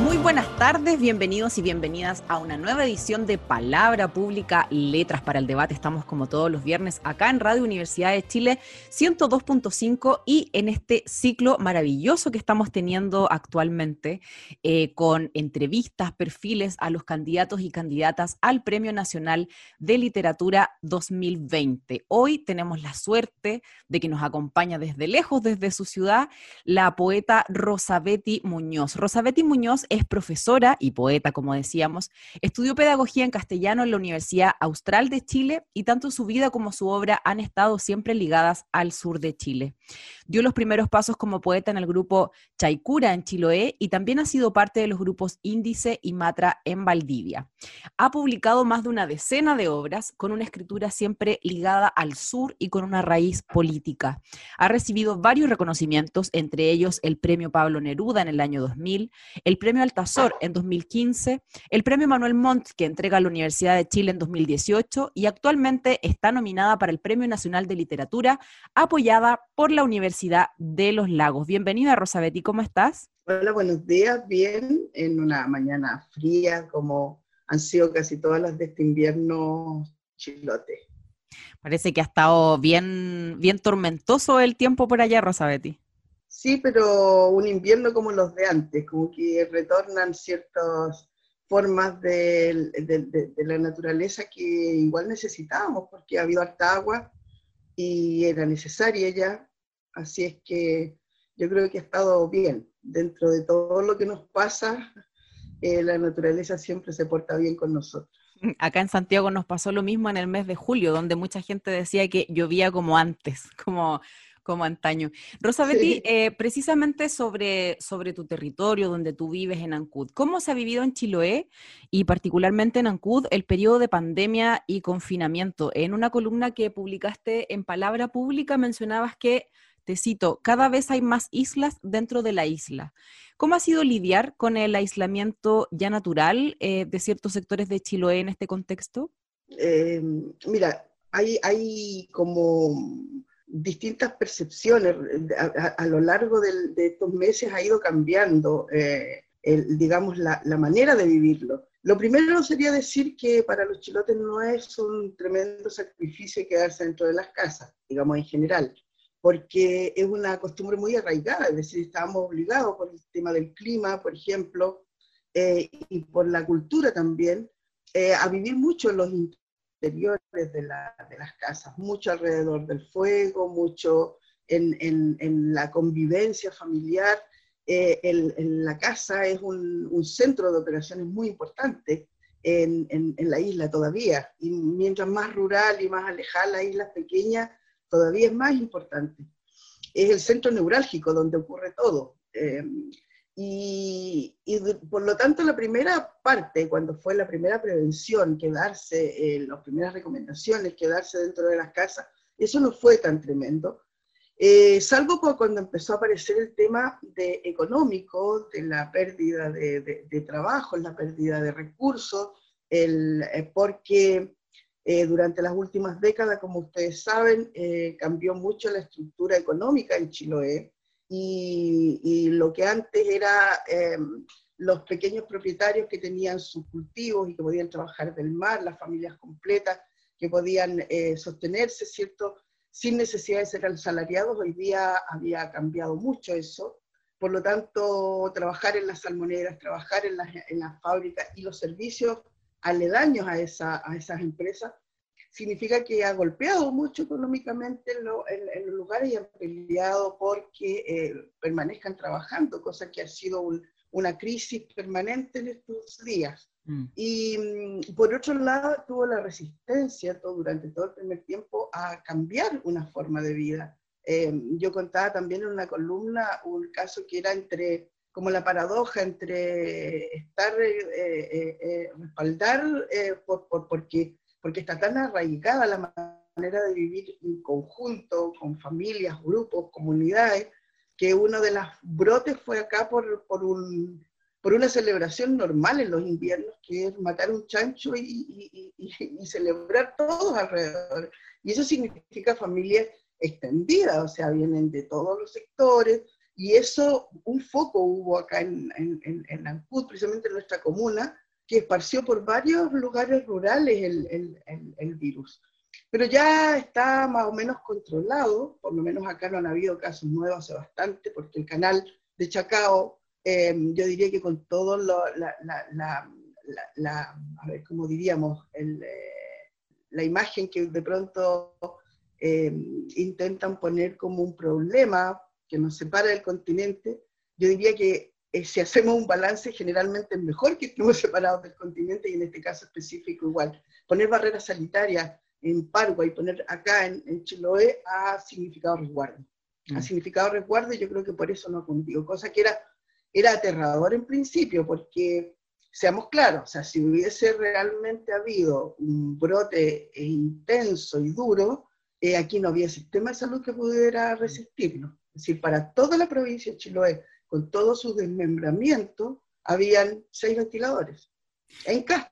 Muy buenas tardes, bienvenidos y bienvenidas a una nueva edición de Palabra Pública, Letras para el Debate. Estamos como todos los viernes acá en Radio Universidad de Chile 102.5 y en este ciclo maravilloso que estamos teniendo actualmente eh, con entrevistas, perfiles a los candidatos y candidatas al Premio Nacional de Literatura 2020. Hoy tenemos la suerte de que nos acompaña desde lejos, desde su ciudad, la poeta Rosabetti Muñoz. Rosabetti Muñoz es profesora y poeta, como decíamos. Estudió pedagogía en castellano en la Universidad Austral de Chile y tanto su vida como su obra han estado siempre ligadas al sur de Chile. Dio los primeros pasos como poeta en el grupo Chaicura en Chiloé y también ha sido parte de los grupos Índice y Matra en Valdivia. Ha publicado más de una decena de obras con una escritura siempre ligada al sur y con una raíz política. Ha recibido varios reconocimientos, entre ellos el Premio Pablo Neruda en el año 2000, el Premio Altazor en 2015, el Premio Manuel Montt que entrega la Universidad de Chile en 2018 y actualmente está nominada para el Premio Nacional de Literatura apoyada por la Universidad de Los Lagos. Bienvenida, Rosabetti, ¿cómo estás? Hola, buenos días, bien, en una mañana fría, como han sido casi todas las de este invierno chilote. Parece que ha estado bien, bien tormentoso el tiempo por allá, Rosabetti. Sí, pero un invierno como los de antes, como que retornan ciertas formas de, de la naturaleza que igual necesitábamos, porque ha habido harta agua y era necesaria ya, Así es que yo creo que ha estado bien. Dentro de todo lo que nos pasa, eh, la naturaleza siempre se porta bien con nosotros. Acá en Santiago nos pasó lo mismo en el mes de julio, donde mucha gente decía que llovía como antes, como, como antaño. Rosa Betty, eh, precisamente sobre, sobre tu territorio, donde tú vives en Ancud, ¿cómo se ha vivido en Chiloé y particularmente en Ancud el periodo de pandemia y confinamiento? En una columna que publicaste en Palabra Pública mencionabas que cito, cada vez hay más islas dentro de la isla. ¿Cómo ha sido lidiar con el aislamiento ya natural eh, de ciertos sectores de Chiloé en este contexto? Eh, mira, hay, como distintas percepciones. A, lo largo de estos meses ha ido cambiando, eh, digamos, la, la, manera de vivirlo. Lo primero sería decir que para los chilotes no es un tremendo sacrificio quedarse dentro de las casas, digamos, en general porque es una costumbre muy arraigada, es decir, estábamos obligados por el tema del clima, por ejemplo, eh, y por la cultura también, eh, a vivir mucho en los interiores de, las casas, mucho alrededor del fuego, mucho en, la convivencia familiar. Eh, en la casa es un, un, centro de operaciones muy importante en, la isla todavía, y mientras más rural y más alejada la isla pequeña, todavía es más importante. Es el centro neurálgico donde ocurre todo. Eh, y, por lo tanto, la primera parte, cuando fue la primera prevención, quedarse, eh, las primeras recomendaciones, quedarse dentro de las casas, eso no fue tan tremendo. Eh, salvo cuando empezó a aparecer el tema de económico, de la pérdida de, trabajo, la pérdida de recursos, el, porque eh, durante las últimas décadas, como ustedes saben, eh, cambió mucho la estructura económica en Chiloé y, lo que antes era em, los pequeños propietarios que tenían sus cultivos y que podían trabajar del mar, las familias completas que podían eh, sostenerse, ¿cierto? Sin necesidad de ser asalariados, hoy día había cambiado mucho eso. Por lo tanto, trabajar en las salmoneras, trabajar en las, en las fábricas y los servicios aledaños a, esa, a esas empresas, significa que ha golpeado mucho económicamente en, los lugares y han peleado porque eh, permanezcan trabajando, cosa que ha sido una crisis permanente en estos días. Mm. Y mm, por otro lado, tuvo la resistencia todo, durante todo el primer tiempo a cambiar una forma de vida. Eh, yo contaba también en una columna un caso que era entre como la paradoja entre estar, eh, eh, eh respaldar por, por, porque, porque está tan arraigada la manera de vivir en conjunto, con familias, grupos, comunidades, que uno de los brotes fue acá por, por, un, por una celebración normal en los inviernos, que es matar un chancho y, y, celebrar todos alrededor. Y eso significa familias extendidas, o sea, vienen de todos los sectores, y eso, un foco hubo acá en, en, en, Ancud, precisamente en nuestra comuna, que esparció por varios lugares rurales el, el, el, virus. Pero ya está más o menos controlado, por lo menos acá no han habido casos nuevos hace bastante, porque el canal de Chacao, eh, yo diría que con todo lo, la, la, la, a ver, ¿cómo diríamos? El, eh, la imagen que de pronto eh, intentan poner como un problema que nos separa del continente, yo diría que eh, si hacemos un balance, generalmente es mejor que estemos separados del continente y en este caso específico igual. Poner barreras sanitarias en Paraguay, poner acá en, Chiloé ha significado resguardo. Ha mm. significado resguardo y yo creo que por eso no cumplido, cosa que era, era aterrador en principio, porque seamos claros, o sea, si hubiese realmente habido un brote intenso y duro, eh, aquí no había sistema de salud que pudiera resistirlo. Es decir, para toda la provincia de Chiloé, con todo su desmembramiento, habían seis ventiladores en Castro.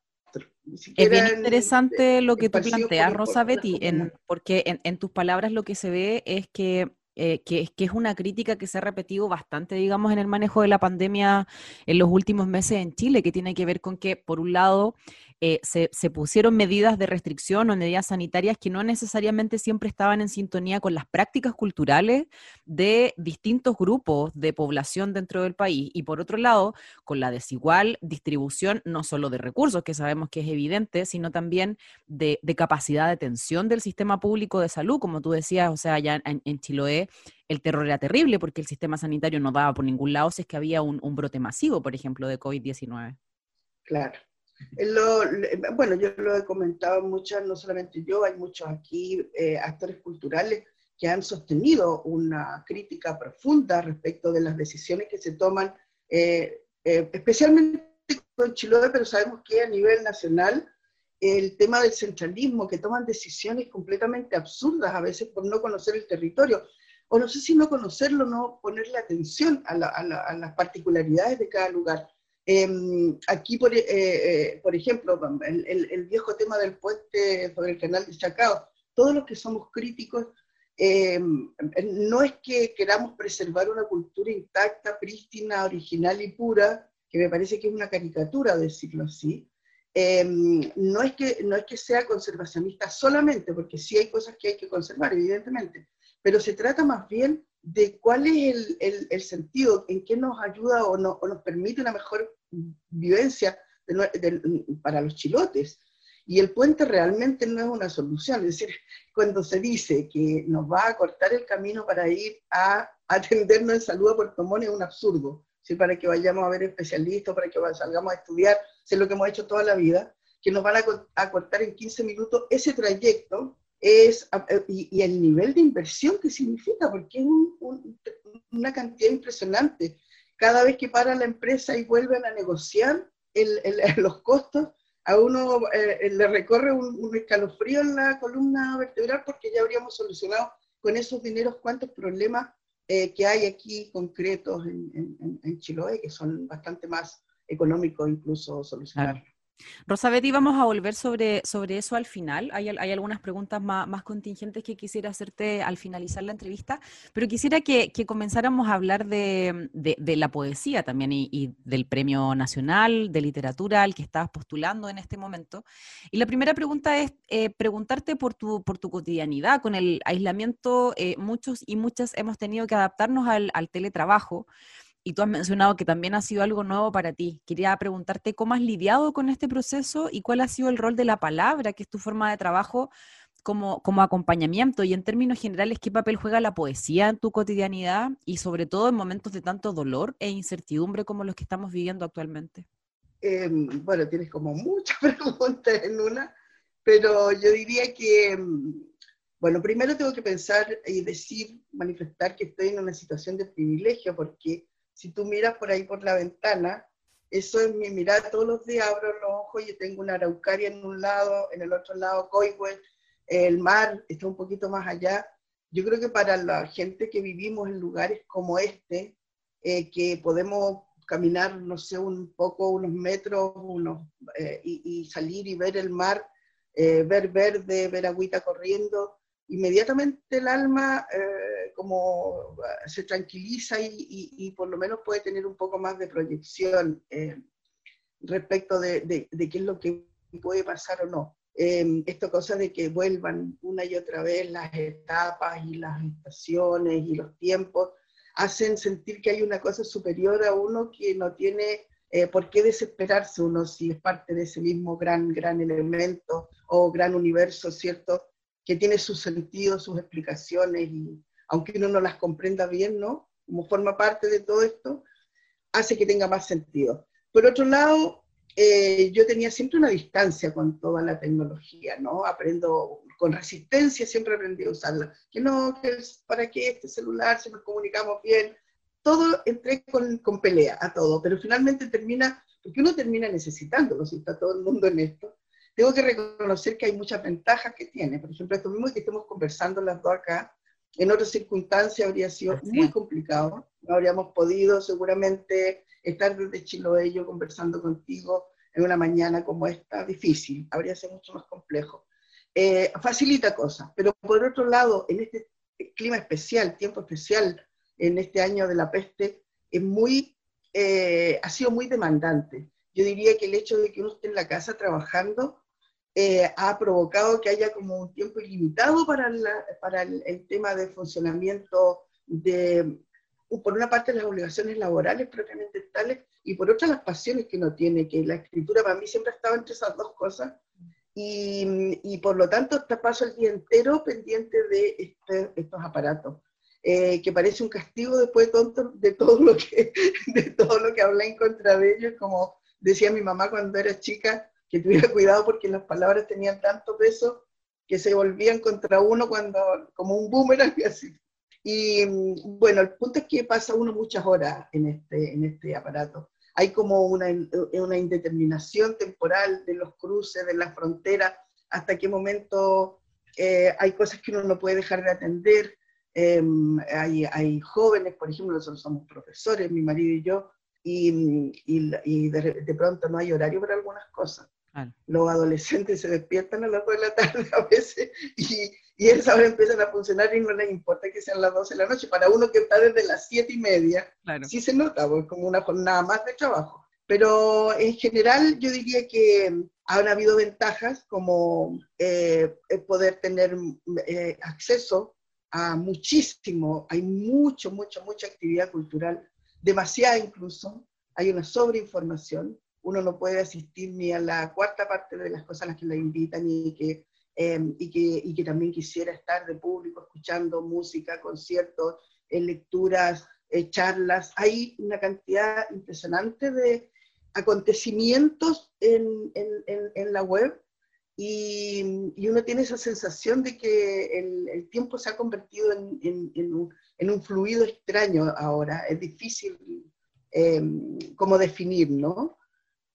Es bien interesante lo que tú planteas, Rosa Betty, porque en, tus palabras lo que se ve es que, eh, que, que, es una crítica que se ha repetido bastante, digamos, en el manejo de la pandemia en los últimos meses en Chile, que tiene que ver con que, por un lado, eh, se, pusieron medidas de restricción o medidas sanitarias que no necesariamente siempre estaban en sintonía con las prácticas culturales de distintos grupos de población dentro del país. Y por otro lado, con la desigual distribución no solo de recursos, que sabemos que es evidente, sino también de, capacidad de atención del sistema público de salud, como tú decías, o sea, ya en, Chiloé el terror era terrible porque el sistema sanitario no daba por ningún lado si es que había un, un brote masivo, por ejemplo, de COVID-19. Claro. Bueno, yo lo he comentado muchas, no solamente yo, hay muchos aquí eh, actores culturales que han sostenido una crítica profunda respecto de las decisiones que se toman, eh, eh, especialmente con Chiloé, pero sabemos que a nivel nacional el tema del centralismo, que toman decisiones completamente absurdas a veces por no conocer el territorio, o no sé si no conocerlo, no ponerle atención a, a las particularidades de cada lugar. Em, aquí, por, eh, eh, por ejemplo, el, viejo tema del puente sobre el canal de Chacao, todos los que somos críticos, em, no es que queramos preservar una cultura intacta, prístina, original y pura, que me parece que es una caricatura decirlo así, em, no, es que, no es que sea conservacionista solamente, porque sí hay cosas que hay que conservar, evidentemente, pero se trata más bien de cuál es el, sentido, en qué nos ayuda o, no, o nos permite una mejor vivencia para los chilotes. Y el puente realmente no es una solución. Es decir, cuando se dice que nos va a cortar el camino para ir a atendernos en salud a Puerto Montt es un absurdo. Para que vayamos a ver especialistas, para que salgamos a estudiar, es lo que hemos hecho toda la vida, que nos van a, cortar en 15 minutos ese trayecto es, y, el nivel de inversión que significa, porque es una cantidad impresionante cada vez que para la empresa y vuelven a negociar los costos, a uno eh, le recorre un, escalofrío en la columna vertebral porque ya habríamos solucionado con esos dineros cuántos problemas eh, que hay aquí concretos en, Chiloé, que son bastante más económicos incluso solucionar. Rosabetti, vamos a volver sobre, sobre eso al final. Hay, hay algunas preguntas más, contingentes que quisiera hacerte al finalizar la entrevista, pero quisiera que, comenzáramos a hablar de, la poesía también y, del Premio Nacional de Literatura al que estabas postulando en este momento. Y la primera pregunta es eh, preguntarte por tu, por tu cotidianidad. Con el aislamiento, eh, muchos y muchas hemos tenido que adaptarnos al teletrabajo y tú has mencionado que también ha sido algo nuevo para ti. Quería preguntarte cómo has lidiado con este proceso y cuál ha sido el rol de la palabra, que es tu forma de trabajo como, como acompañamiento y en términos generales, qué papel juega la poesía en tu cotidianidad y sobre todo en momentos de tanto dolor e incertidumbre como los que estamos viviendo actualmente. Em, bueno, tienes como muchas preguntas en una, pero yo diría que, em, bueno, primero tengo que pensar y decir, manifestar que estoy en una situación de privilegio porque si tú miras por ahí por la ventana, eso es mi mirada todos los días, abro los ojos y tengo una araucaria en un lado, en el otro lado Coihue, el mar está un poquito más allá. Yo creo que para la gente que vivimos en lugares como este, eh, que podemos caminar, no sé, un poco, unos metros unos, eh, y, salir y ver el mar, eh, ver verde, ver agüita corriendo, inmediatamente el alma como se tranquiliza y, y, por lo menos puede tener un poco más de proyección respecto de, de, de, qué es lo que puede pasar o no. Eh, esto cosa de que vuelvan una y otra vez las etapas y las estaciones y los tiempos, hacen sentir que hay una cosa superior a uno que no tiene eh, por qué desesperarse uno si es parte de ese mismo gran, gran elemento o gran universo, ¿cierto? Que tiene sus sentidos, sus explicaciones y aunque uno no las comprenda bien, ¿no? Como forma parte de todo esto, hace que tenga más sentido. Por otro lado, eh, yo tenía siempre una distancia con toda la tecnología, ¿no? Aprendo con resistencia, siempre aprendí a usarla. Que no, que es, ¿para qué este celular si nos comunicamos bien? Todo entré con, con pelea a todo, pero finalmente termina, porque uno termina necesitándolo, si está todo el mundo en esto. Tengo que reconocer que hay muchas ventajas que tiene. Por ejemplo, esto mismo que estemos conversando las dos acá, en otras circunstancias habría sido muy complicado. No habríamos podido seguramente estar desde Chiloé yo conversando contigo en una mañana como esta, difícil, habría sido mucho más complejo. Eh, facilita cosas, pero por otro lado, en este clima especial, tiempo especial, en este año de la peste, es muy, eh, ha sido muy demandante. Yo diría que el hecho de que uno esté en la casa trabajando eh, ha provocado que haya como un tiempo ilimitado para, para el, tema de funcionamiento de, por una parte, las obligaciones laborales propiamente tales y por otra, las pasiones que uno tiene, que la escritura para mí siempre ha estado entre esas dos cosas. Y, y por lo tanto, paso el día entero pendiente de este, estos aparatos. Eh, que parece un castigo después de de todo lo que de todo lo que hablé en contra de ellos, como decía mi mamá cuando era chica, que tuviera cuidado porque las palabras tenían tanto peso que se volvían contra uno cuando, como un boomerang y así. Y bueno, el punto es que pasa uno muchas horas en este, en este aparato. Hay como una, una indeterminación temporal de los cruces, de la frontera, hasta qué momento eh, hay cosas que uno no puede dejar de atender. Em, hay, hay, jóvenes, por ejemplo, nosotros somos profesores, mi marido y yo, y, y, de, de, pronto no hay horario para algunas cosas. Los adolescentes se despiertan a las 2 de la tarde a veces y, y esa hora empiezan a funcionar y no les importa que sean las 12 de la noche. Para uno que está desde las 7 y media, sí se nota, pues, como una jornada más de trabajo. Pero en general yo diría que han habido ventajas como eh, poder tener eh, acceso a muchísimo, hay mucho, mucho, mucha actividad cultural, demasiada incluso, hay una sobreinformación, uno no puede asistir ni a la cuarta parte de las cosas a las que le invitan y que, em, y que, y que también quisiera estar de público escuchando música, conciertos, eh, lecturas, eh, charlas. Hay una cantidad impresionante de acontecimientos en, en, en, la web y, y, uno tiene esa sensación de que el, tiempo se ha convertido en, un, en, un, fluido extraño ahora. Es difícil eh, como definir, ¿no?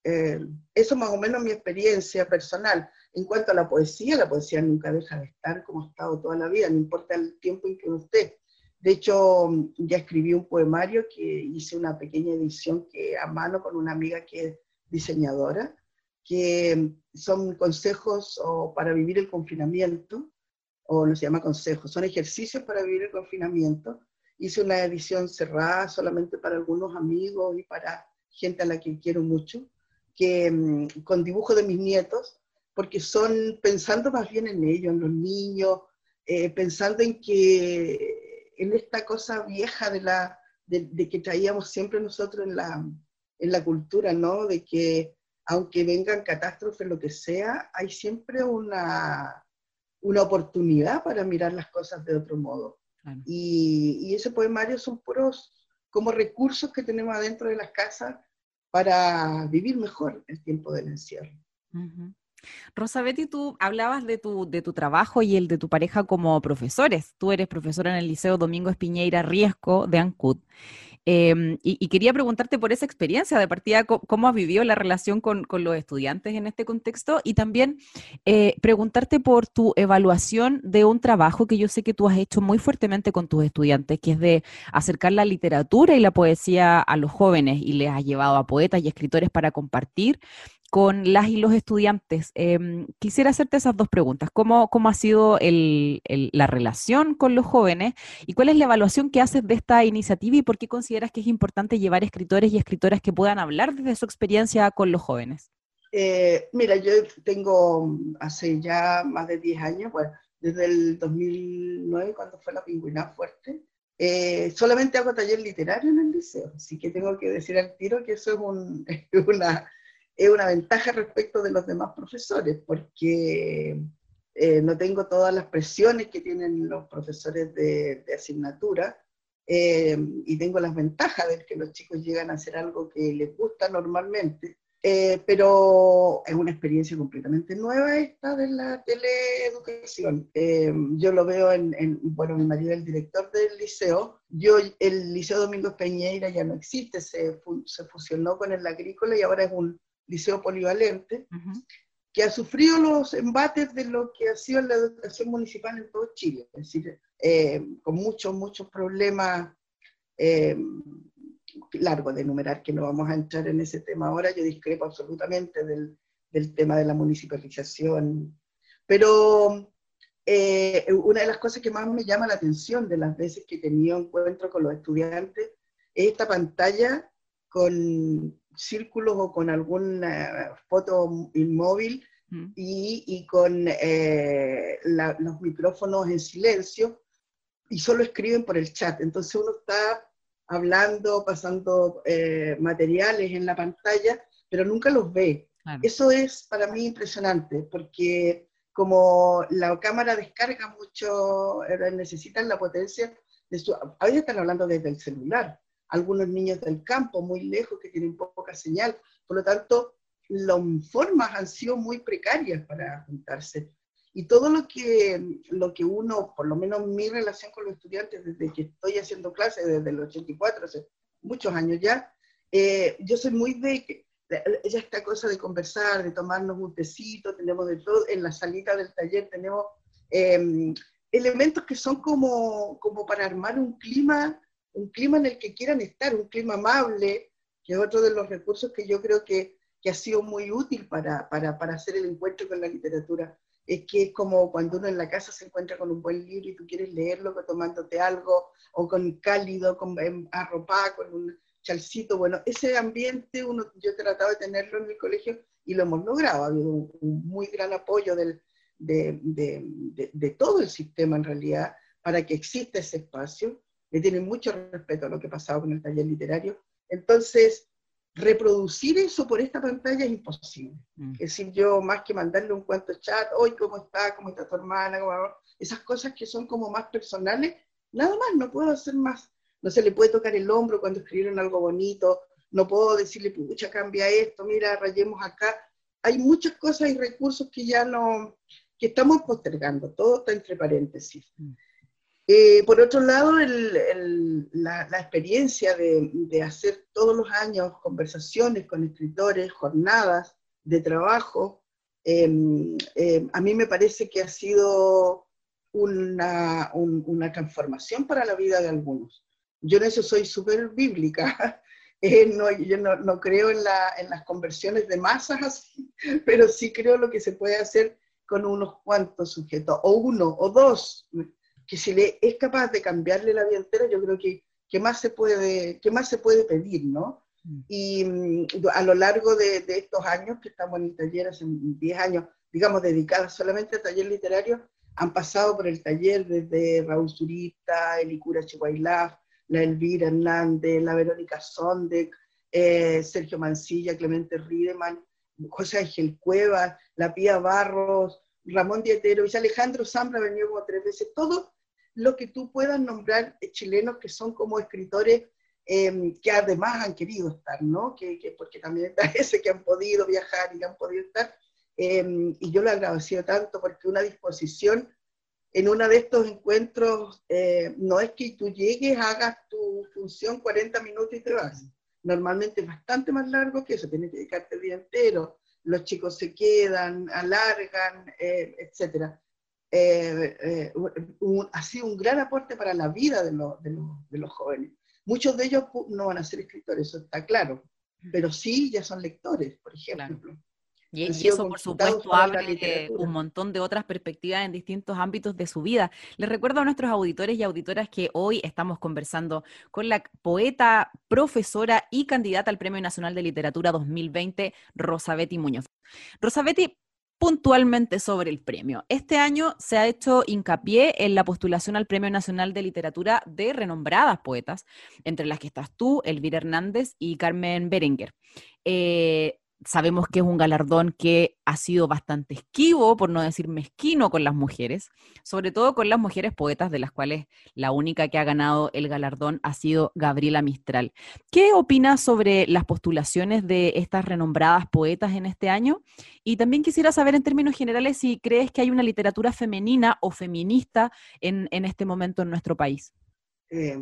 Eh, eso más o menos mi experiencia personal. En cuanto a la poesía, la poesía nunca deja de estar como ha estado toda la vida, no importa el tiempo en que esté. De hecho, ya escribí un poemario que hice una pequeña edición que a mano con una amiga que es diseñadora, que son consejos o para vivir el confinamiento, o no se llama consejos, son ejercicios para vivir el confinamiento. Hice una edición cerrada solamente para algunos amigos y para gente a la que quiero mucho que, mm, con dibujos de mis nietos, porque son pensando más bien en ellos, en los niños, eh, pensando en que en esta cosa vieja de, la, de, que traíamos siempre nosotros en la, en la cultura, ¿no? De que aunque vengan catástrofes, lo que sea, hay siempre una, una oportunidad para mirar las cosas de otro modo. Y, y, ese poemario son puros como recursos que tenemos adentro de las casas para vivir mejor el tiempo del encierro. Betty, tú hablabas de tu, de tu trabajo y el de tu pareja como profesores. Tú eres profesora en el Liceo Domingo Espiñeira Riesco de Ancud. Em, y, quería preguntarte por esa experiencia de partida, cómo has vivido la relación con, los estudiantes en este contexto y también eh, preguntarte por tu evaluación de un trabajo que yo sé que tú has hecho muy fuertemente con tus estudiantes, que es de acercar la literatura y la poesía a los jóvenes y les has llevado a poetas y escritores para compartir con las y los estudiantes. Em, quisiera hacerte esas dos preguntas. ¿Cómo, cómo ha sido la relación con los jóvenes y cuál es la evaluación que haces de esta iniciativa y por qué consideras que es importante llevar escritores y escritoras que puedan hablar desde su experiencia con los jóvenes? Eh, mira, yo tengo hace ya más de 10 años, bueno, desde el 2009, cuando fue la pingüina fuerte, eh, solamente hago taller literario en el liceo, así que tengo que decir al tiro que eso es, un, una es una ventaja respecto de los demás profesores, porque eh, no tengo todas las presiones que tienen los profesores de, asignatura eh, y tengo las ventajas de que los chicos llegan a hacer algo que les gusta normalmente. Eh, pero es una experiencia completamente nueva esta de la teleeducación. yo lo veo en, bueno, mi marido es el director del liceo. Yo, el Liceo Domingos Peñeira ya no existe, se, se fusionó con el agrícola y ahora es un liceo polivalente, que ha sufrido los embates de lo que ha sido la educación municipal en todo Chile, es decir, eh, con muchos, muchos problemas eh, largos de enumerar, que no vamos a entrar en ese tema ahora, yo discrepo absolutamente del, del tema de la municipalización, pero eh, una de las cosas que más me llama la atención de las veces que he tenido encuentro con los estudiantes es esta pantalla con círculos o con alguna foto inmóvil mm. y, con eh, los micrófonos en silencio y solo escriben por el chat. Entonces uno está hablando, pasando eh, materiales en la pantalla, pero nunca los ve. Eso es para mí impresionante, porque como la cámara descarga mucho, eh, necesitan la potencia de su... A veces están hablando desde el celular, algunos niños del campo muy lejos que tienen poca señal. Por lo tanto, las formas han sido muy precarias para juntarse. Y todo lo que, lo que uno, por lo menos mi relación con los estudiantes desde que estoy haciendo clases, desde el 84, hace muchos años ya, eh, yo soy muy de ya esta cosa de conversar, de tomarnos un tecito, tenemos de todo, en la salita del taller tenemos em, elementos que son como, como para armar un clima un clima en el que quieran estar, un clima amable, que es otro de los recursos que yo creo que, que ha sido muy útil para, para, para, hacer el encuentro con la literatura. Es que es como cuando uno en la casa se encuentra con un buen libro y tú quieres leerlo tomándote algo, o con cálido, con arropado, con un chalcito. Bueno, ese ambiente uno, yo he tratado de tenerlo en mi colegio y lo hemos logrado. Ha habido un, un muy gran apoyo del, de, de, de, todo el sistema en realidad para que exista ese espacio le tienen mucho respeto a lo que ha pasado con el taller literario. Entonces, reproducir eso por esta pantalla es imposible. Mm. Es decir, yo más que mandarle un cuento chat, hoy cómo está, cómo está tu hermana, esas cosas que son como más personales, nada más, no puedo hacer más. No se le puede tocar el hombro cuando escribieron algo bonito, no puedo decirle, pucha, cambia esto, mira, rayemos acá. Hay muchas cosas y recursos que ya no, que estamos postergando, todo está entre paréntesis. Mm. Eh, por otro lado, la, experiencia de, hacer todos los años conversaciones con escritores, jornadas de trabajo, em, em, a mí me parece que ha sido una, transformación para la vida de algunos. Yo en eso soy súper bíblica. Eh, no, yo no, creo en, en, las conversiones de masas así, pero sí creo lo que se puede hacer con unos cuantos sujetos, o uno, o dos que si le es capaz de cambiarle la vida entera, yo creo que ¿qué más se puede, qué más se puede pedir, no? Mm. Y mm, a lo largo de, de, estos años que estamos en el taller, hace 10 años, digamos, dedicados solamente al taller literario, han pasado por el taller desde Raúl Zurita, Elicura Chihuahilaf, la Elvira Hernández, la Verónica Sondek, eh, Sergio Mancilla, Clemente Riedemann, José Ángel Cuevas, la Pía Barros, Ramón Dietero, y Alejandro Zambra venido como tres veces, todo lo que tú puedas nombrar chilenos que son como escritores em, que además han querido estar, ¿no? Que, porque también está ese que han podido viajar y que han podido estar. Em, y yo lo agradecido tanto porque una disposición en uno de estos encuentros, eh, no es que tú llegues, hagas tu función 40 minutos y te vas. Normalmente es bastante más largo que eso, tienes que dedicarte el día entero, los chicos se quedan, alargan, eh, etc. Eh, ha sido un gran aporte para la vida de, de los jóvenes. Muchos de ellos no van a ser escritores, eso está claro, pero sí ya son lectores, por ejemplo. Y, eso, por supuesto, abre un montón de otras perspectivas en distintos ámbitos de su vida. Les recuerdo a nuestros auditores y auditoras que hoy estamos conversando con la poeta, profesora y candidata al Premio Nacional de Literatura 2020, Rosabetti Muñoz. Rosabetti, puntualmente sobre el premio. Este año se ha hecho hincapié en la postulación al Premio Nacional de Literatura de renombradas poetas, entre las que estás tú, Elvira Hernández y Carmen Berenguer. Eh, sabemos que es un galardón que ha sido bastante esquivo, por no decir mezquino, con las mujeres, sobre todo con las mujeres poetas, de las cuales la única que ha ganado el galardón ha sido Gabriela Mistral. ¿Qué opinas sobre las postulaciones de estas renombradas poetas en este año? Y también quisiera saber en términos generales si crees que hay una literatura femenina o feminista en, este momento en nuestro país. Eh,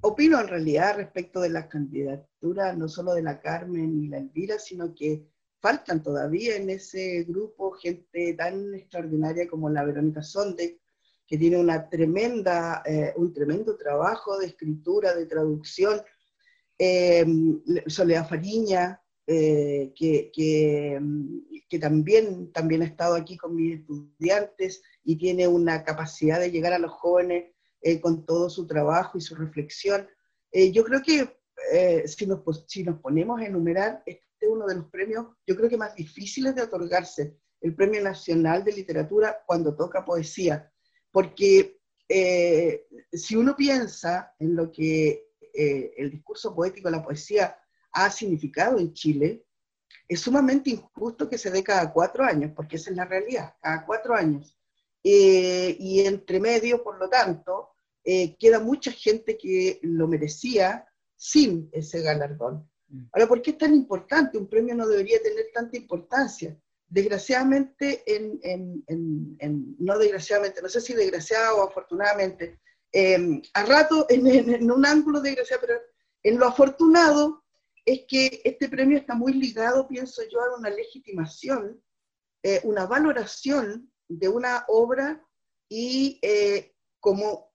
opino en realidad respecto de las candidaturas, no solo de la Carmen y la Elvira, sino que faltan todavía en ese grupo gente tan extraordinaria como la Verónica Sonde, que tiene una tremenda, eh, un tremendo trabajo de escritura, de traducción, eh, Soledad Fariña, eh, que, que, que, también, también ha estado aquí con mis estudiantes y tiene una capacidad de llegar a los jóvenes eh, con todo su trabajo y su reflexión. Eh, yo creo que eh, si, nos, si nos ponemos a enumerar, este es uno de los premios, yo creo que más difíciles de otorgarse, el Premio Nacional de Literatura cuando toca poesía, porque si uno piensa en lo que el discurso poético, la poesía ha significado en Chile, es sumamente injusto que se dé cada cuatro años, porque esa es la realidad, cada cuatro años. y entre medio, por lo tanto, eh, queda mucha gente que lo merecía sin ese galardón. Mm. Ahora, ¿por qué es tan importante? Un premio no debería tener tanta importancia. Desgraciadamente, en, no desgraciadamente, no sé si desgraciado o afortunadamente, a rato en, un ángulo desgraciado, pero en lo afortunado es que este premio está muy ligado, pienso yo, a una legitimación, eh, una valoración de una obra y eh, como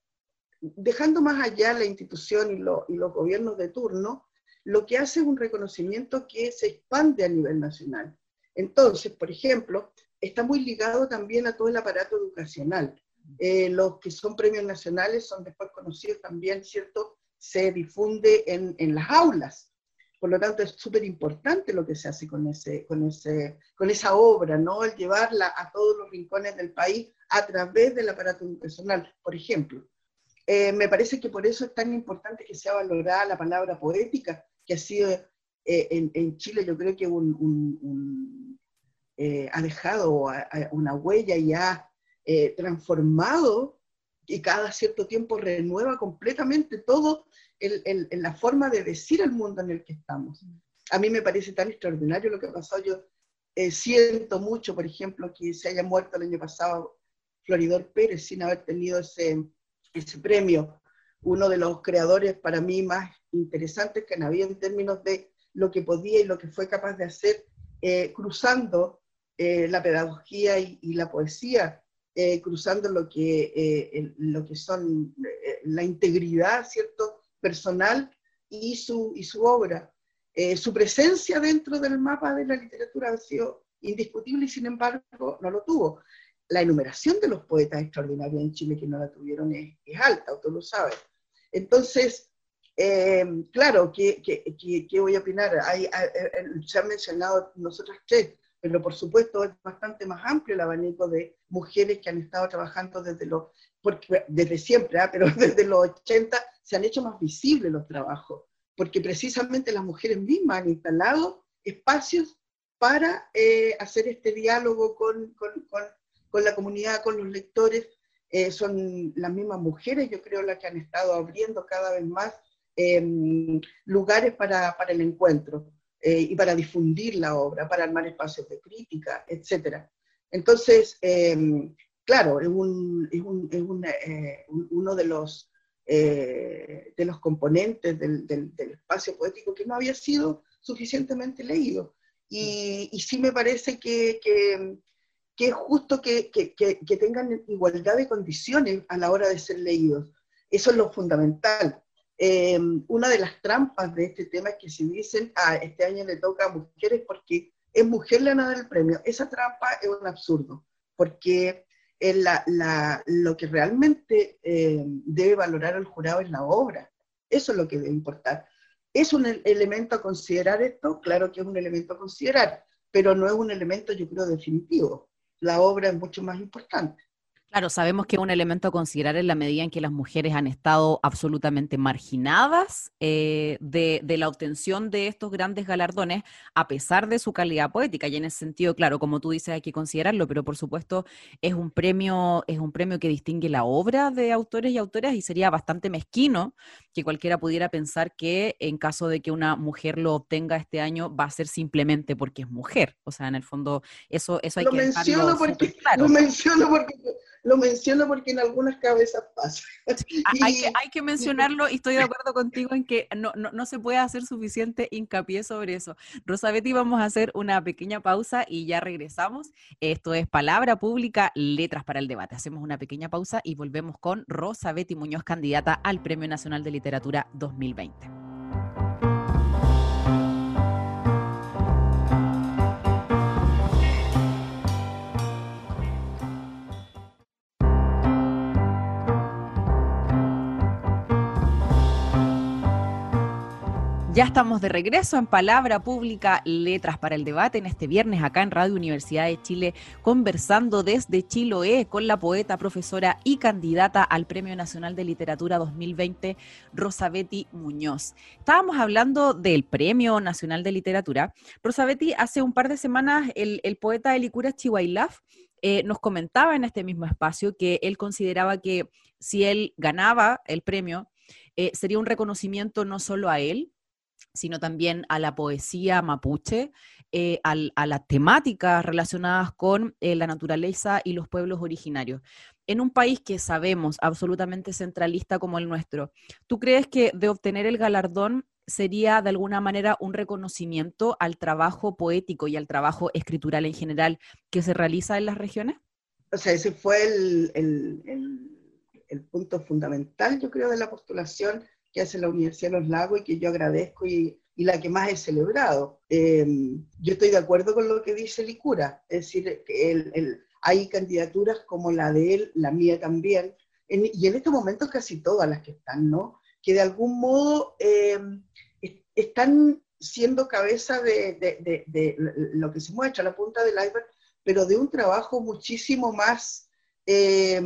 dejando más allá la institución y, los gobiernos de turno, lo que hace es un reconocimiento que se expande a nivel nacional. Entonces, por ejemplo, está muy ligado también a todo el aparato educacional. Eh, los que son premios nacionales son después conocidos también, ¿cierto? Se difunde en, en las aulas. Por lo tanto, es súper importante lo que se hace con, ese, con, ese, con esa obra, ¿no? El llevarla a todos los rincones del país a través del aparato educacional. Por ejemplo, eh, me parece que por eso es tan importante que sea valorada la palabra poética, que ha sido eh, en, Chile, yo creo que eh, ha dejado una huella y ha transformado y cada cierto tiempo renueva completamente todo en la forma de decir el mundo en el que estamos. A mí me parece tan extraordinario lo que ha pasado. Yo siento mucho, por ejemplo, que se haya muerto el año pasado Floridor Pérez sin haber tenido ese, ese premio, uno de los creadores para mí más interesantes que habido en términos de lo que podía y lo que fue capaz de hacer eh, cruzando eh, la pedagogía y, la poesía, eh, cruzando lo que, lo que son la integridad, ¿cierto?, personal y su, y su obra. su presencia dentro del mapa de la literatura ha sido indiscutible y sin embargo no lo tuvo la enumeración de los poetas extraordinarios en Chile que no la tuvieron es, alta, usted lo sabe. Entonces, eh, claro, ¿qué, qué, voy a opinar? Hay, se han mencionado nosotras tres, pero por supuesto es bastante más amplio el abanico de mujeres que han estado trabajando desde, los, porque, desde siempre, ¿ah? pero desde los 80 se han hecho más visibles los trabajos, porque precisamente las mujeres mismas han instalado espacios para eh, hacer este diálogo con, con, con con la comunidad, con los lectores. Eh, son las mismas mujeres, yo creo, las que han estado abriendo cada vez más em, lugares para, para, el encuentro eh, y para difundir la obra, para armar espacios de crítica, etc. Entonces, em, claro, es, un, es, un, es eh, uno de los, de los componentes del, del, espacio poético que no había sido suficientemente leído. Y, y sí me parece que, que es justo que, que, tengan igualdad de condiciones a la hora de ser leídos. Eso es lo fundamental. Eh, una de las trampas de este tema es que si dicen, ah, este año le toca a mujeres porque es mujer la nada del premio, esa trampa es un absurdo, porque la, la, lo que realmente eh, debe valorar el jurado es la obra. Eso es lo que debe importar. ¿Es un elemento a considerar esto? Claro que es un elemento a considerar, pero no es un elemento, yo creo, definitivo. La obra es mucho más importante. Claro, sabemos que es un elemento a considerar en la medida en que las mujeres han estado absolutamente marginadas eh, de, la obtención de estos grandes galardones, a pesar de su calidad poética. Y en ese sentido, claro, como tú dices, hay que considerarlo, pero por supuesto es un premio, es un premio que distingue la obra de autores y autoras y sería bastante mezquino que cualquiera pudiera pensar que en caso de que una mujer lo obtenga este año va a ser simplemente porque es mujer. O sea, en el fondo, eso, eso hay lo que menciono porque, Lo menciono porque lo menciono porque en algunas cabezas pasa. hay, que, hay, que, mencionarlo y estoy de acuerdo contigo en que no, no, no, se puede hacer suficiente hincapié sobre eso. Rosabetti, vamos a hacer una pequeña pausa y ya regresamos. Esto es Palabra Pública, Letras para el Debate. Hacemos una pequeña pausa y volvemos con Rosabetti Muñoz, candidata al Premio Nacional de Literatura 2020. Ya estamos de regreso en Palabra Pública, Letras para el Debate, en este viernes acá en Radio Universidad de Chile, conversando desde Chiloé con la poeta, profesora y candidata al Premio Nacional de Literatura 2020, Rosabetti Muñoz. Estábamos hablando del Premio Nacional de Literatura. Rosabetti, hace un par de semanas el, poeta Elicura Chihuailaf eh, nos comentaba en este mismo espacio que él consideraba que si él ganaba el premio, eh, sería un reconocimiento no solo a él, sino también a la poesía mapuche, eh, a las temáticas relacionadas con eh, la naturaleza y los pueblos originarios. En un país que sabemos absolutamente centralista como el nuestro, ¿tú crees que de obtener el galardón sería de alguna manera un reconocimiento al trabajo poético y al trabajo escritural en general que se realiza en las regiones? O sea, ese fue el, el punto fundamental, yo creo, de la postulación que hace la Universidad de los Lagos y que yo agradezco y, y la que más he celebrado. Eh, yo estoy de acuerdo con lo que dice Licura, es decir, que el, hay candidaturas como la de él, la mía también, y en estos momentos casi todas las que están, ¿no? Que de algún modo eh, están siendo cabeza de, de, de, lo que se muestra, la punta del iceberg, pero de un trabajo muchísimo más eh,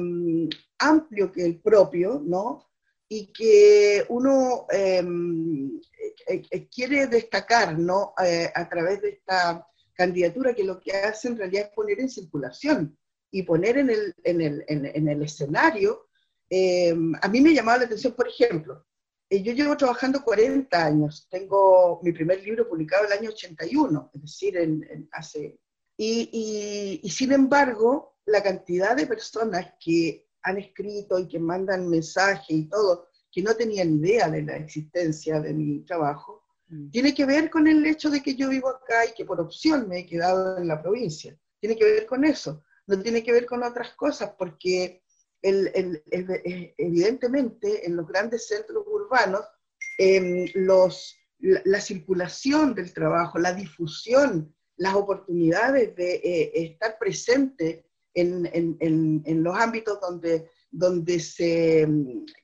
amplio que el propio, ¿no? Y que uno em, eh, eh, quiere destacar ¿no? Eh, a través de esta candidatura, que lo que hace en realidad es poner en circulación y poner en el, en el, en, el escenario. Em, a mí me llamaba la atención, por ejemplo, yo llevo trabajando 40 años, tengo mi primer libro publicado el año 81, es decir, en, hace... Y, y, y sin embargo, la cantidad de personas que han escrito y que mandan mensajes y todo, que no tenían idea de la existencia de mi trabajo, mm. tiene que ver con el hecho de que yo vivo acá y que por opción me he quedado en la provincia. Tiene que ver con eso, no tiene que ver con otras cosas, porque el, el, eh, evidentemente en los grandes centros urbanos, em, los, la, circulación del trabajo, la difusión, las oportunidades de eh, estar presente en, los ámbitos donde, donde se,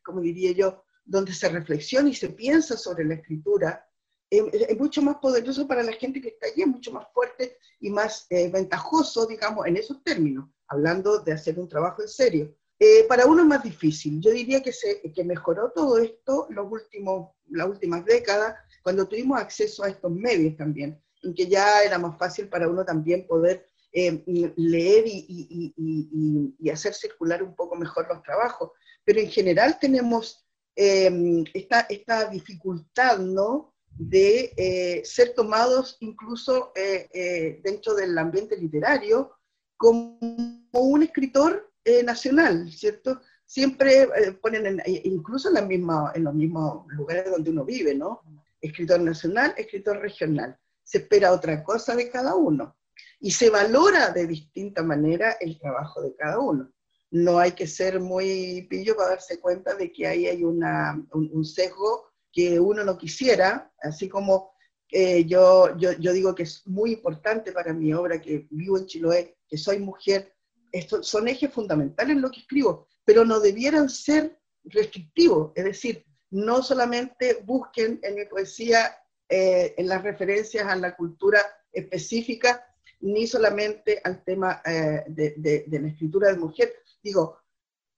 como diría yo, donde se reflexiona y se piensa sobre la escritura, es, mucho más poderoso para la gente que está allí, es mucho más fuerte y más eh, ventajoso, digamos, en esos términos, hablando de hacer un trabajo en serio. Eh, para uno es más difícil. Yo diría que, se, que mejoró todo esto los últimos, las últimas décadas, cuando tuvimos acceso a estos medios también, en que ya era más fácil para uno también poder eh, leer y, hacer circular un poco mejor los trabajos. Pero en general tenemos em, esta, esta, dificultad, ¿no? de eh, ser tomados incluso eh, dentro del ambiente literario como un escritor eh, nacional, ¿cierto? Siempre eh, ponen, en, incluso en, la misma, en los mismos lugares donde uno vive, ¿no? Escritor nacional, escritor regional. Se espera otra cosa de cada uno y se valora de distinta manera el trabajo de cada uno. No hay que ser muy pillo para darse cuenta de que ahí hay una, un, sesgo que uno no quisiera, así como eh, yo, yo, yo, digo que es muy importante para mi obra, que vivo en Chiloé, que soy mujer, estos son ejes fundamentales en lo que escribo, pero no debieran ser restrictivos, es decir, no solamente busquen en mi poesía eh, en las referencias a la cultura específica, ni solamente al tema eh, de, la escritura de mujer. Digo,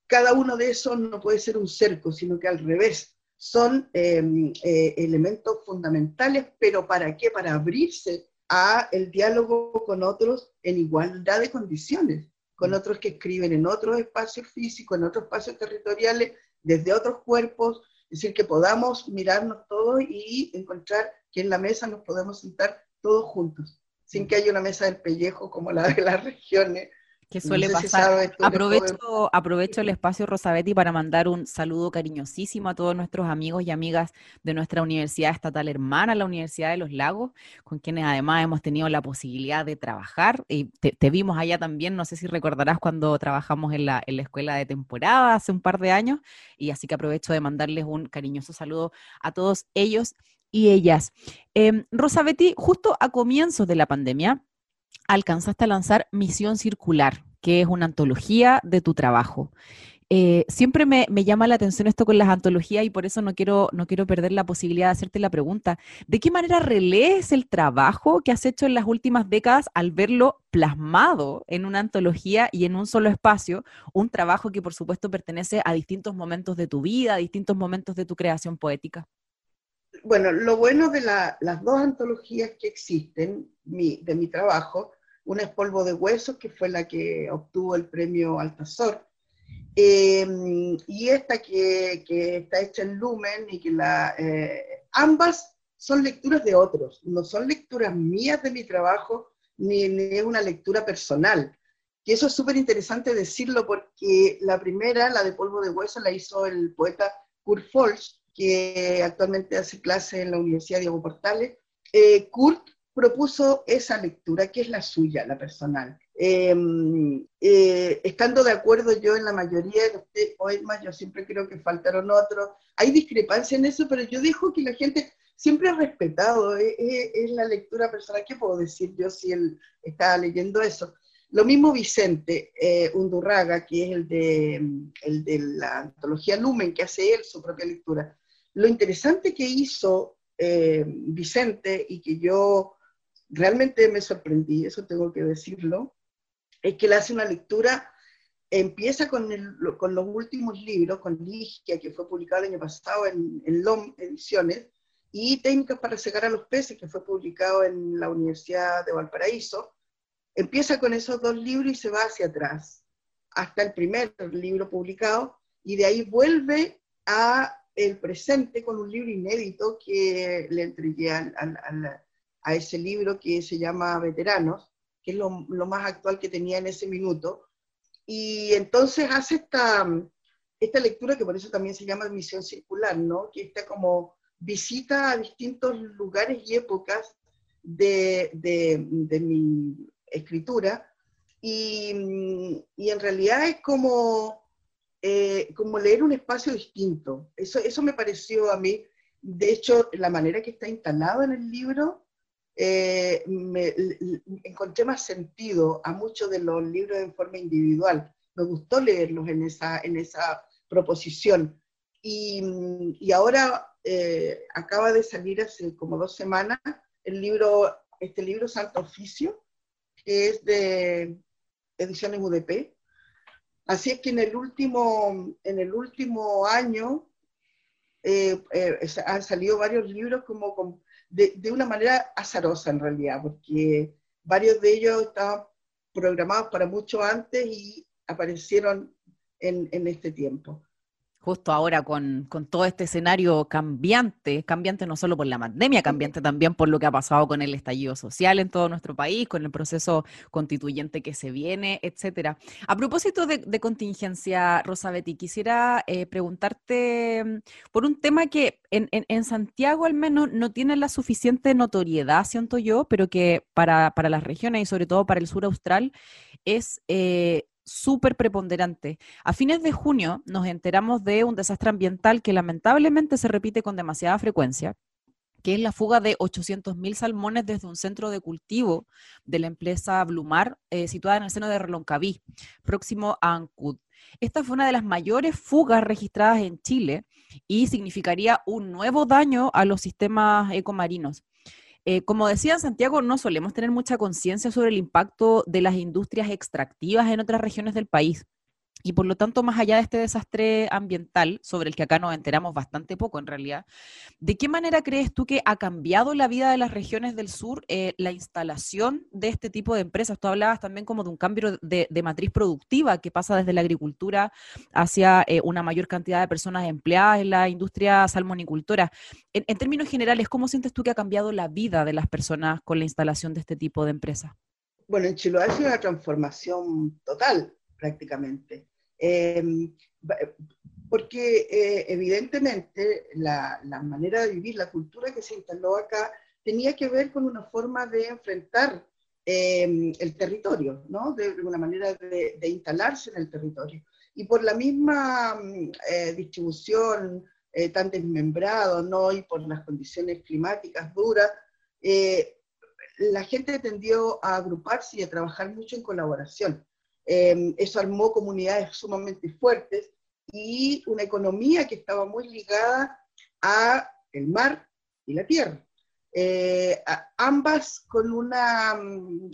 cada uno de esos no puede ser un cerco, sino que al revés, son em, eh, elementos fundamentales, pero ¿para qué? Para abrirse a el diálogo con otros en igualdad de condiciones, con mm. otros que escriben en otros espacios físicos, en otros espacios territoriales, desde otros cuerpos, es decir, que podamos mirarnos todos y encontrar que en la mesa nos podemos sentar todos juntos sin que haya una mesa del pellejo como la de las regiones. Que suele pasar. aprovecho, aprovecho el espacio Rosabetti para mandar un saludo cariñosísimo a todos nuestros amigos y amigas de nuestra universidad estatal hermana, la Universidad de los Lagos, con quienes además hemos tenido la posibilidad de trabajar. Y te, vimos allá también, no sé si recordarás cuando trabajamos en la, en la escuela de temporada hace un par de años. Y así que aprovecho de mandarles un cariñoso saludo a todos ellos y ellas. Eh, Rosa Betty, justo a comienzos de la pandemia, alcanzaste a lanzar Misión Circular, que es una antología de tu trabajo. Eh, siempre me, llama la atención esto con las antologías y por eso no quiero, no quiero perder la posibilidad de hacerte la pregunta. ¿De qué manera relees el trabajo que has hecho en las últimas décadas al verlo plasmado en una antología y en un solo espacio? Un trabajo que por supuesto pertenece a distintos momentos de tu vida, a distintos momentos de tu creación poética bueno, lo bueno de las dos antologías que existen de mi trabajo, una es Polvo de Huesos, que fue la que obtuvo el premio Altazor, em, y esta que, está hecha en Lumen y que la, eh, ambas son lecturas de otros, no son lecturas mías de mi trabajo, ni, ni es una lectura personal. Y eso es súper interesante decirlo porque la primera, la de Polvo de Huesos, la hizo el poeta Kurt Fols, que actualmente hace clase en la Universidad Diego Portales, eh, Kurt propuso esa lectura, que es la suya, la personal. Em, eh, estando de acuerdo yo en la mayoría de los poemas, yo siempre creo que faltaron otros. Hay discrepancia en eso, pero yo dejo que la gente siempre ha respetado, eh, es la lectura personal. ¿Qué puedo decir yo si él estaba leyendo eso? Lo mismo Vicente Undurraga, que es el de, el de la antología Lumen, que hace él su propia lectura. Lo interesante que hizo eh, Vicente y que yo realmente me sorprendí, eso tengo que decirlo, es que él hace una lectura, empieza con, con los últimos libros, con Ligia, que fue publicado el año pasado en, en LOM Ediciones, y Técnicas para secar a los peces, que fue publicado en la Universidad de Valparaíso. Empieza con esos dos libros y se va hacia atrás, hasta el primer libro publicado, y de ahí vuelve a el presente con un libro inédito que le entregué a ese libro que se llama Veteranos, que es lo, más actual que tenía en ese minuto. Y entonces hace esta, esta lectura que por eso también se llama Misión Circular, ¿no? que está como visita a distintos lugares y épocas de, de, mi escritura. Y, y en realidad es como eh, como leer un espacio distinto. Eso, eso me pareció a mí, de hecho, la manera que está instalado en el libro, eh, me, encontré más sentido a muchos de los libros en forma individual. Me gustó leerlos en esa, en esa proposición. Y, y ahora eh, acaba de salir hace como dos semanas el libro, este libro Santo Oficio, que es de Ediciones UDP, Así es que en el último, en el último año eh, eh, han salido varios libros como de, una manera azarosa en realidad, porque varios de ellos estaban programados para mucho antes y aparecieron en, este tiempo. Justo ahora con, todo este escenario cambiante, cambiante no solo por la pandemia, cambiante también por lo que ha pasado con el estallido social en todo nuestro país, con el proceso constituyente que se viene, etcétera. A propósito de, contingencia, Rosabetti, quisiera eh, preguntarte mm, por un tema que en, Santiago al menos no tiene la suficiente notoriedad, siento yo, pero que para, para las regiones y sobre todo para el sur austral es eh, súper preponderante. A fines de junio nos enteramos de un desastre ambiental que lamentablemente se repite con demasiada frecuencia que es la fuga de 800.000 salmones desde un centro de cultivo de la empresa Blumar, eh, situada en el seno de Reloncaví, próximo a Ancud. Esta fue una de las mayores fugas registradas en Chile y significaría un nuevo daño a los sistemas ecomarinos. Eh, como decía Santiago, no solemos tener mucha conciencia sobre el impacto de las industrias extractivas en otras regiones del país. Y por lo tanto, más allá de este desastre ambiental, sobre el que acá nos enteramos bastante poco en realidad, ¿de qué manera crees tú que ha cambiado la vida de las regiones del sur eh, la instalación de este tipo de empresas? Tú hablabas también como de un cambio de, matriz productiva que pasa desde la agricultura hacia eh, una mayor cantidad de personas empleadas en la industria salmonicultora. En, en términos generales, ¿cómo sientes tú que ha cambiado la vida de las personas con la instalación de este tipo de empresas? Bueno, en Chiloé ha sido una transformación total prácticamente. Em, porque eh, evidentemente la, manera de vivir, la cultura que se instaló acá, tenía que ver con una forma de enfrentar em, el territorio, ¿no? De, una manera de, instalarse en el territorio. Y por la misma mm, eh, distribución eh, tan desmembrado, ¿no? Y por las condiciones climáticas duras, la gente tendió a agruparse y a trabajar mucho en colaboración. Em, eso armó comunidades sumamente fuertes y una economía que estaba muy ligada a el mar y la tierra. Eh, ambas con una, mm,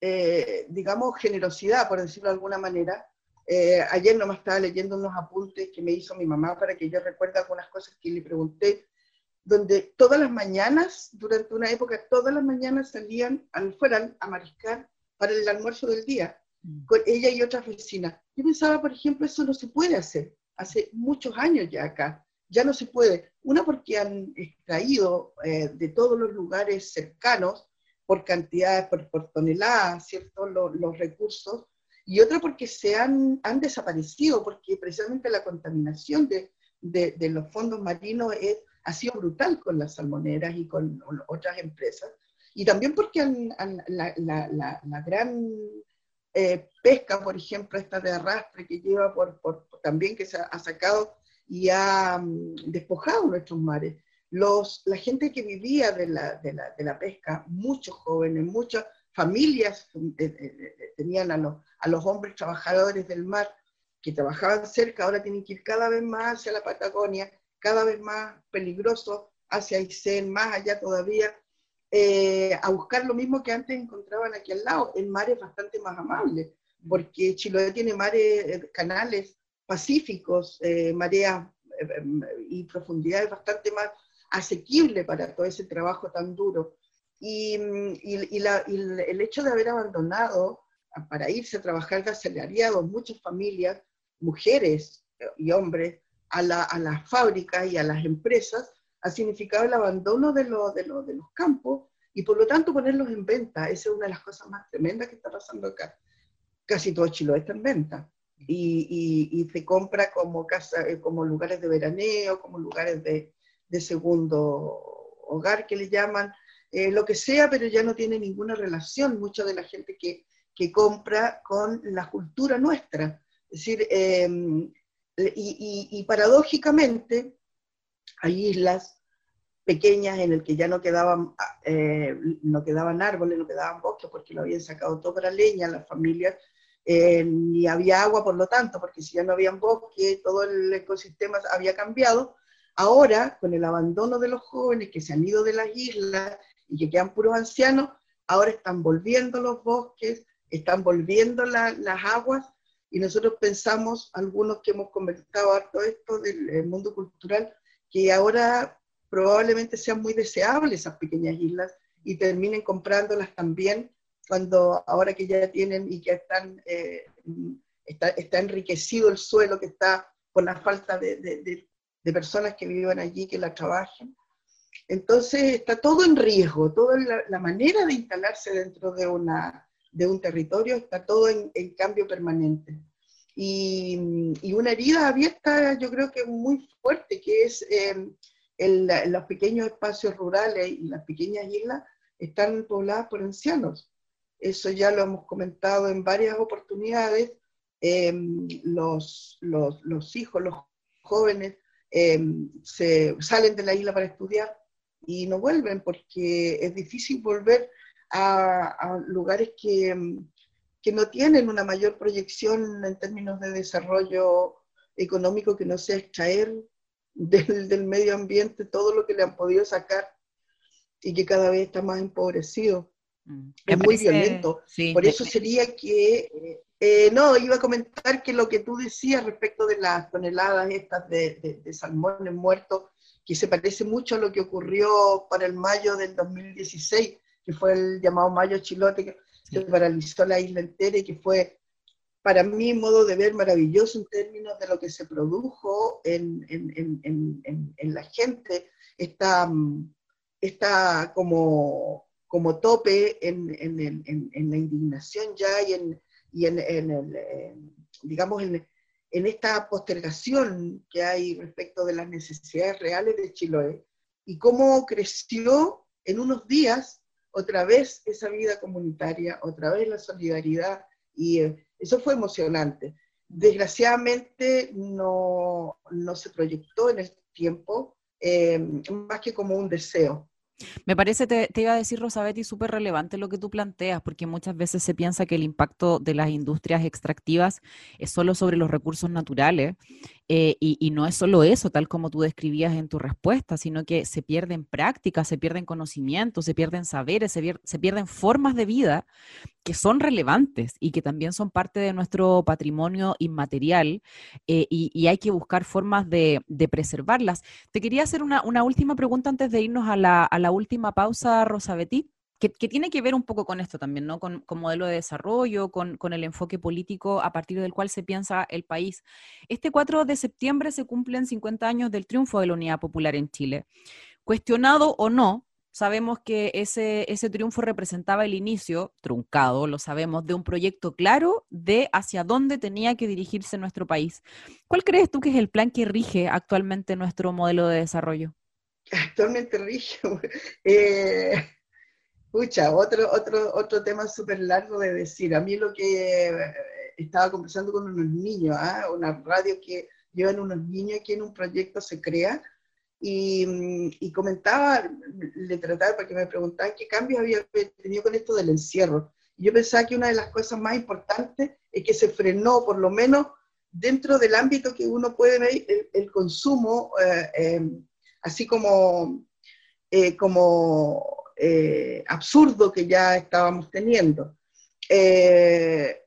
eh, digamos, generosidad, por decirlo de alguna manera. Eh, ayer nomás estaba leyendo unos apuntes que me hizo mi mamá para que yo recuerde algunas cosas que le pregunté, donde todas las mañanas, durante una época, todas las mañanas salían al fuera a mariscar para el almuerzo del día con ella y otras vecinas. Yo pensaba, por ejemplo, eso no se puede hacer. Hace muchos años ya acá. Ya no se puede. Una porque han extraído eh, de todos los lugares cercanos por cantidades, por, toneladas, ¿cierto? Los, recursos. Y otra porque se han, han desaparecido, porque precisamente la contaminación de, de, los fondos marinos es, ha sido brutal con las salmoneras y con otras empresas. Y también porque la, la, la, gran eh, pesca, por ejemplo, esta de arrastre que lleva por, también que se ha, sacado y ha mm, despojado nuestros mares. Los, la gente que vivía de la, de la, de la pesca, muchos jóvenes, muchas familias eh, eh, tenían a los, a los hombres trabajadores del mar que trabajaban cerca, ahora tienen que ir cada vez más hacia la Patagonia, cada vez más peligroso hacia Aysén, más allá todavía, eh, a buscar lo mismo que antes encontraban aquí al lado, en mares bastante más amables, porque Chiloé tiene mares, eh, canales pacíficos, eh, mareas y profundidades bastante más asequibles para todo ese trabajo tan duro. Y, el hecho de haber abandonado para irse a trabajar de asalariados muchas familias, mujeres y hombres, a, la, a las fábricas y a las empresas, ha significado el abandono de, de, de los campos y por lo tanto ponerlos en venta. Esa es una de las cosas más tremendas que está pasando acá. Casi todo Chiloé está en venta y, se compra como, casa, eh, como lugares de veraneo, como lugares de, de segundo hogar que le llaman, eh, lo que sea, pero ya no tiene ninguna relación mucha de la gente que, que compra con la cultura nuestra. Es decir, em, y, paradójicamente, hay islas pequeñas en el que ya no quedaban, eh, no quedaban árboles, no quedaban bosques, porque lo habían sacado todo para leña las familias, eh, ni había agua por lo tanto, porque si ya no habían bosque, todo el ecosistema había cambiado. Ahora, con el abandono de los jóvenes que se han ido de las islas y que quedan puros ancianos, ahora están volviendo los bosques, están volviendo las aguas, y nosotros pensamos, algunos que hemos conversado harto esto del mundo cultural, que ahora probablemente sean muy deseables esas pequeñas islas y terminen comprándolas también cuando ahora que ya tienen y que están, eh, está, enriquecido el suelo que está por la falta de, personas que vivan allí, que la trabajen. Entonces está todo en riesgo, toda la, manera de instalarse dentro de, una, de un territorio está todo en, cambio permanente. Y, una herida abierta yo creo que muy fuerte, que es eh, los pequeños espacios rurales y las pequeñas islas están pobladas por ancianos. Eso ya lo hemos comentado en varias oportunidades. Em, los, los, hijos, los jóvenes, em, se salen de la isla para estudiar y no vuelven porque es difícil volver a, lugares que, em, que, no tienen una mayor proyección en términos de desarrollo económico que no sea extraer del, del medio ambiente todo lo que le han podido sacar y que cada vez está más empobrecido. Mm. Es muy violento. Por eso sería que, eh, no, iba a comentar que lo que tú decías respecto de las toneladas estas de, de, salmones muertos, que se parece mucho a lo que ocurrió para el mayo del 2016, que fue el llamado mayo chilote, que paralizó la isla entera y que fue, para mí, modo de ver maravilloso en términos de lo que se produjo en, en, en, en la gente, esta, mm, esta como como tope en, la indignación ya y en, y el, digamos, en, esta postergación que hay respecto de las necesidades reales de Chiloé y cómo creció en unos días otra vez esa vida comunitaria, otra vez la solidaridad y eh, eso fue emocionante. Desgraciadamente no, no se proyectó en el tiempo eh, más que como un deseo. Me parece, te, iba a decir, Rosabetti, súper relevante lo que tú planteas, porque muchas veces se piensa que el impacto de las industrias extractivas es solo sobre los recursos naturales, eh, y, no es solo eso, tal como tú describías en tu respuesta, sino que se pierden prácticas, se pierden conocimientos, se pierden saberes, se, pierden formas de vida que son relevantes y que también son parte de nuestro patrimonio inmaterial eh, y, hay que buscar formas de, preservarlas. Te quería hacer una, última pregunta antes de irnos a la última pausa, Rosabetti que, tiene que ver un poco con esto también, ¿no? Con, modelo de desarrollo, con, el enfoque político a partir del cual se piensa el país. Este 4 de septiembre se cumplen 50 años del triunfo de la Unidad Popular en Chile. Cuestionado o no, sabemos que ese triunfo representaba el inicio, truncado, lo sabemos, de un proyecto claro de hacia dónde tenía que dirigirse nuestro país. ¿Cuál crees tú que es el plan que rige actualmente nuestro modelo de desarrollo? Actualmente rige. Eh otro, otro, otro tema súper largo de decir. A mí lo que eh, estaba conversando con unos niños, ¿ah? una radio que llevan unos niños que en un proyecto se crea, y, mm, y, comentaba, le trataba para que me preguntaban qué cambios había tenido con esto del encierro. Yo pensaba que una de las cosas más importantes es que se frenó, por lo menos dentro del ámbito que uno puede ver, el, consumo, eh, eh, así como, como eh, absurdo que ya estábamos teniendo. Eh,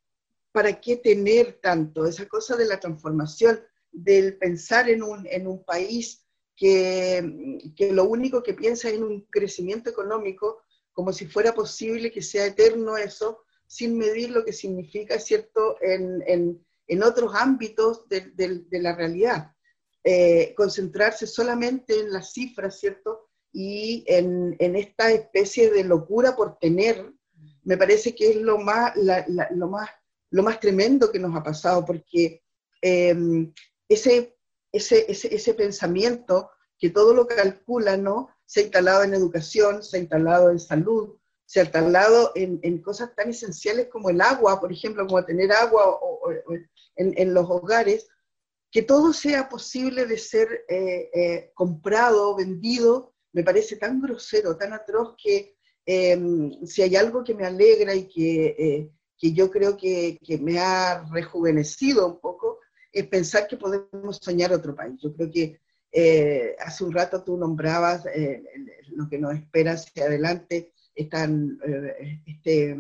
¿Para qué tener tanto? Esa cosa de la transformación, del pensar en un, en un país que, que, lo único que piensa es en un crecimiento económico, como si fuera posible que sea eterno eso, sin medir lo que significa, ¿cierto?, en, en, en otros ámbitos de, de, la realidad. Eh, concentrarse solamente en las cifras, ¿cierto?, y en, esta especie de locura por tener, me parece que es lo más, lo más, lo más tremendo que nos ha pasado, porque em, ese, ese, ese, ese, pensamiento que todo lo calcula, ¿no? Se ha instalado en educación, se ha instalado en salud, se ha instalado en, cosas tan esenciales como el agua, por ejemplo, como tener agua en, los hogares, que todo sea posible de ser eh, eh, comprado, vendido, me parece tan grosero, tan atroz que em, si hay algo que me alegra y que, eh, que yo creo que, que, me ha rejuvenecido un poco, es pensar que podemos soñar otro país. Yo creo que eh, hace un rato tú nombrabas eh, lo que nos espera hacia adelante, están, este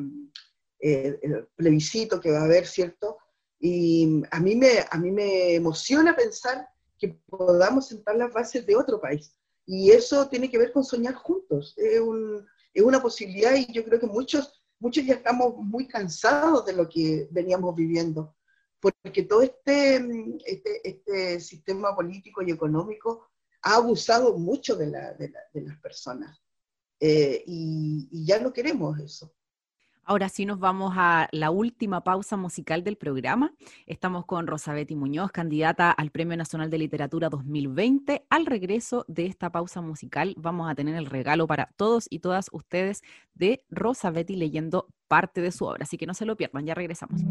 plebiscito que va a haber, ¿cierto? Y a mí, me, a mí me emociona pensar que podamos sentar las bases de otro país y eso tiene que ver con soñar juntos. Es, un, es, una posibilidad y yo creo que muchos, muchos ya estamos muy cansados de lo que veníamos viviendo. Porque todo este, este, este sistema político y económico ha abusado mucho de, las personas. Eh, y, ya no queremos eso. Ahora sí nos vamos a la última pausa musical del programa. Estamos con Rosabeti Muñoz, candidata al Premio Nacional de Literatura 2020. Al regreso de esta pausa musical vamos a tener el regalo para todos y todas ustedes de Rosabeti leyendo parte de su obra. Así que no se lo pierdan, ya regresamos.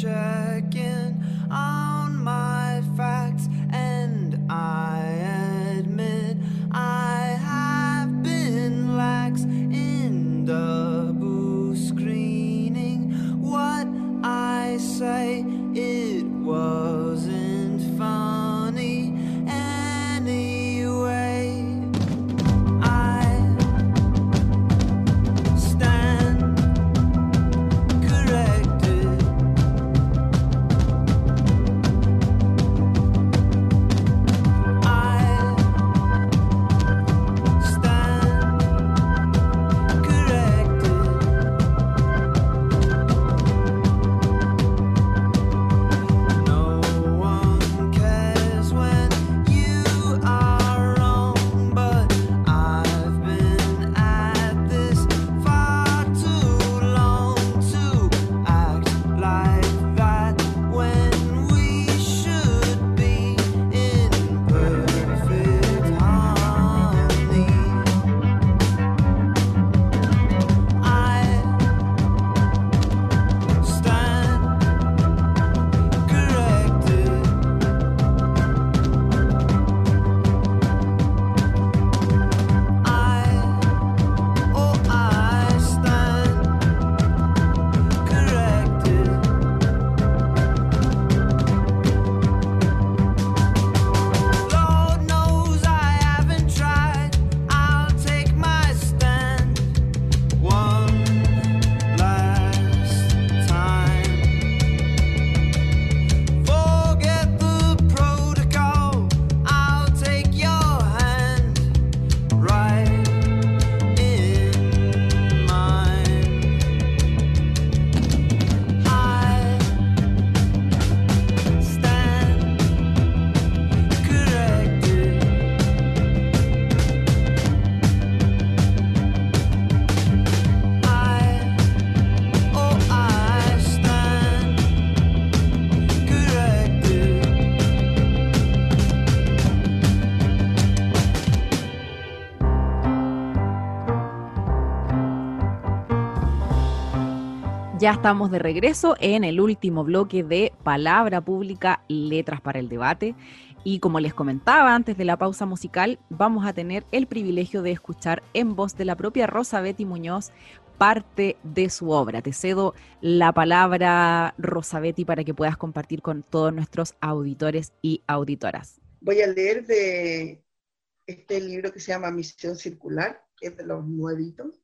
check in. Ya estamos de regreso en el último bloque de Palabra Pública, Letras para el Debate. Y como les comentaba antes de la pausa musical, vamos a tener el privilegio de escuchar en voz de la propia Rosa Betty Muñoz parte de su obra. Te cedo la palabra, Rosa Betty, para que puedas compartir con todos nuestros auditores y auditoras. Voy a leer de este libro que se llama Misión Circular, que es de los nuevitos,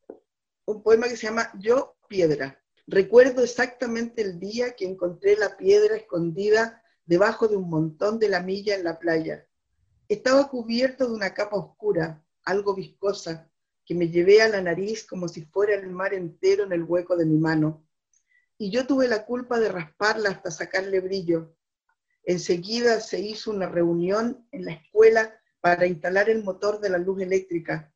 un poema que se llama Yo Piedra. Recuerdo exactamente el día que encontré la piedra escondida debajo de un montón de la milla en la playa. Estaba cubierto de una capa oscura, algo viscosa, que me llevé a la nariz como si fuera el mar entero en el hueco de mi mano. Y yo tuve la culpa de rasparla hasta sacarle brillo. Enseguida se hizo una reunión en la escuela para instalar el motor de la luz eléctrica.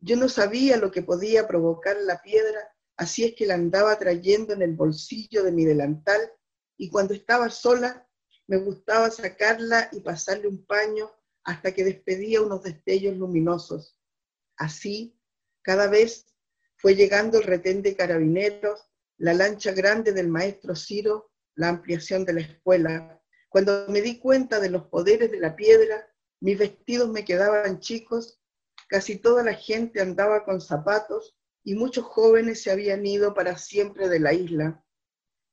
Yo no sabía lo que podía provocar la piedra Así es que la andaba trayendo en el bolsillo de mi delantal y cuando estaba sola me gustaba sacarla y pasarle un paño hasta que despedía unos destellos luminosos. Así, cada vez fue llegando el retén de carabineros, la lancha grande del maestro Ciro, la ampliación de la escuela. Cuando me di cuenta de los poderes de la piedra, mis vestidos me quedaban chicos, casi toda la gente andaba con zapatos y muchos jóvenes se habían ido para siempre de la isla.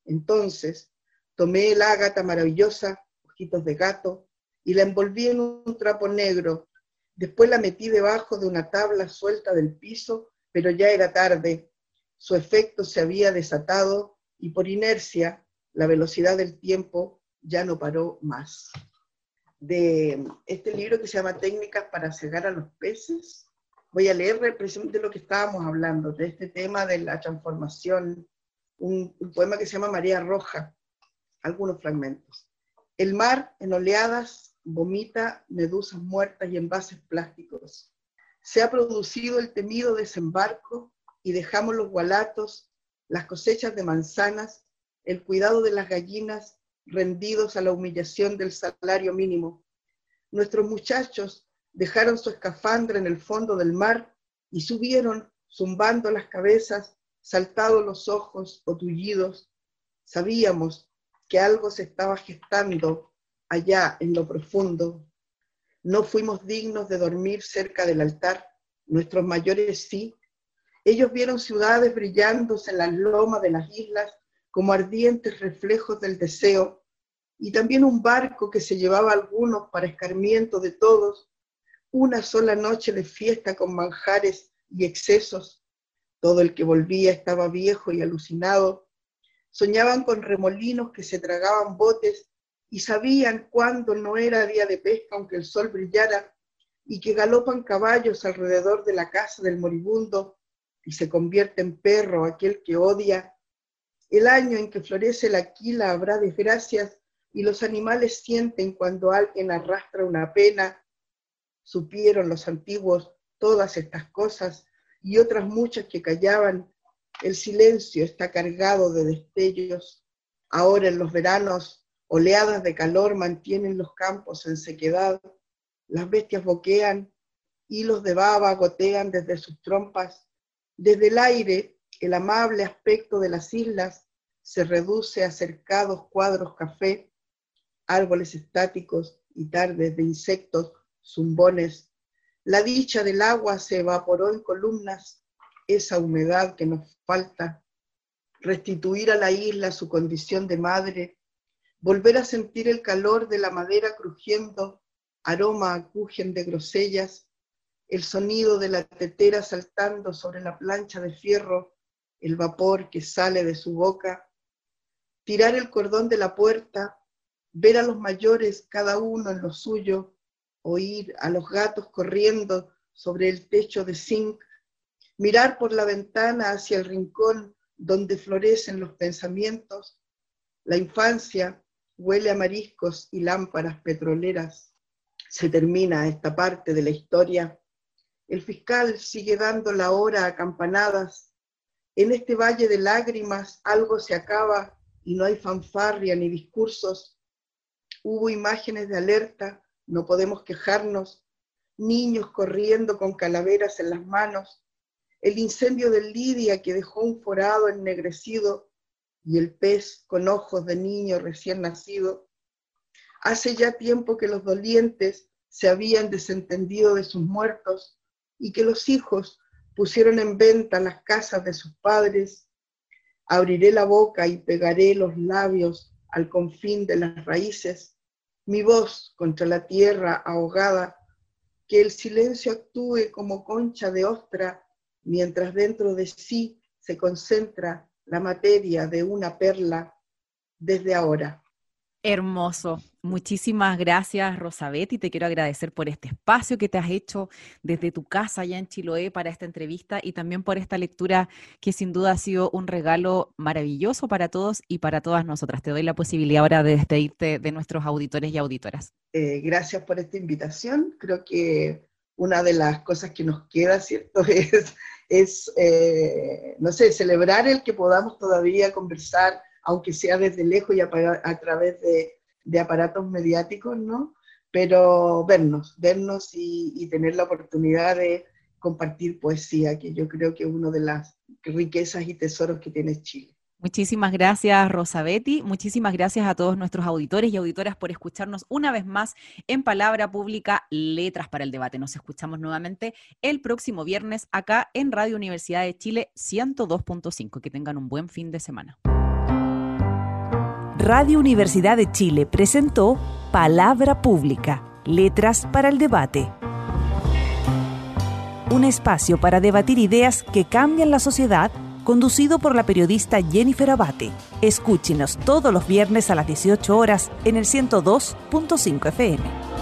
Entonces tomé el ágata maravillosa, ojitos de gato, y la envolví en un trapo negro. Después la metí debajo de una tabla suelta del piso, pero ya era tarde. Su efecto se había desatado y por inercia la velocidad del tiempo ya no paró más. de este libro que se llama Técnicas para cegar a los peces. Voy a leer precisamente lo que estábamos hablando, de este tema de la transformación, un, poema que se llama María Roja, algunos fragmentos. El mar en oleadas vomita medusas muertas y envases plásticos. Se ha producido el temido desembarco y dejamos los gualatos, las cosechas de manzanas, el cuidado de las gallinas rendidos a la humillación del salario mínimo. Nuestros muchachos dejaron su escafandra en el fondo del mar y subieron zumbando las cabezas, saltados los ojos o tullidos. Sabíamos que algo se estaba gestando allá en lo profundo. No fuimos dignos de dormir cerca del altar, nuestros mayores sí. Ellos vieron ciudades brillándose en las lomas de las islas como ardientes reflejos del deseo, y también un barco que se llevaba a algunos para escarmiento de todos, una sola noche de fiesta con manjares y excesos. Todo el que volvía estaba viejo y alucinado. Soñaban con remolinos que se tragaban botes y sabían cuándo no era día de pesca aunque el sol brillara, y que galopan caballos alrededor de la casa del moribundo y se convierte en perro aquel que odia. El año en que florece la quila habrá desgracias y los animales sienten cuando alguien arrastra una pena. Supieron los antiguos todas estas cosas y otras muchas que callaban. El silencio está cargado de destellos. Ahora en los veranos Oleadas de calor mantienen los campos en sequedad, las bestias boquean, hilos de baba gotean desde sus trompas. Desde el aire, el amable aspecto de las islas se reduce a cercados cuadros café, árboles estáticos y tardes de insectos, zumbones. La dicha del agua se evaporó en columnas, esa humedad que nos falta. Restituir a la isla su condición de madre. Volver a sentir el calor de la madera crujiendo, aroma a de grosellas, el sonido de la tetera saltando sobre la plancha de fierro, el vapor que sale de su boca, tirar el cordón de la puerta, ver a los mayores cada uno en lo suyo, oír a los gatos corriendo sobre el techo de zinc, mirar por la ventana hacia el rincón donde florecen los pensamientos, la infancia, huele a mariscos y lámparas petroleras. Se termina esta parte de la historia. El fiscal sigue dando la hora a campanadas. En este valle de lágrimas algo se acaba y no hay fanfarria ni discursos. Hubo imágenes de alerta, no podemos quejarnos. Niños corriendo con calaveras en las manos. El incendio de Lidia que dejó un forado ennegrecido y el pez con ojos de niño recién nacido. Hace ya tiempo que los dolientes se habían desentendido de sus muertos y que los hijos pusieron en venta las casas de sus padres. Abriré la boca y pegaré los labios al confín de las raíces, mi voz contra la tierra ahogada, que el silencio actúe como concha de ostra, mientras dentro de sí se concentra la materia de una perla desde ahora. Hermoso. Muchísimas gracias, y Te quiero agradecer por este espacio que te has hecho desde tu casa allá en Chiloé para esta entrevista y también por esta lectura que sin duda ha sido un regalo maravilloso para todos y para todas nosotras. Te doy la posibilidad ahora de despedirte de nuestros auditores y auditoras. Eh, gracias por esta invitación. Creo que una de las cosas que nos queda, ¿cierto? Es es, eh, no sé, celebrar el que podamos todavía conversar, aunque sea desde lejos y a, través de, aparatos mediáticos, ¿no? Pero vernos, vernos y, tener la oportunidad de compartir poesía, que yo creo que es una de las riquezas y tesoros que tiene Chile. Muchísimas gracias, Rosabetti. Muchísimas gracias a todos nuestros auditores y auditoras por escucharnos una vez más en Palabra Pública, Letras para el Debate. Nos escuchamos nuevamente el próximo viernes acá en Radio Universidad de Chile 102.5. Que tengan un buen fin de semana. Radio Universidad de Chile presentó Palabra Pública, Letras para el Debate. Un espacio para debatir ideas que cambian la sociedad conducido por la periodista Jennifer Abate. Escúchenos todos los viernes a las 18 horas en el 102.5 FM.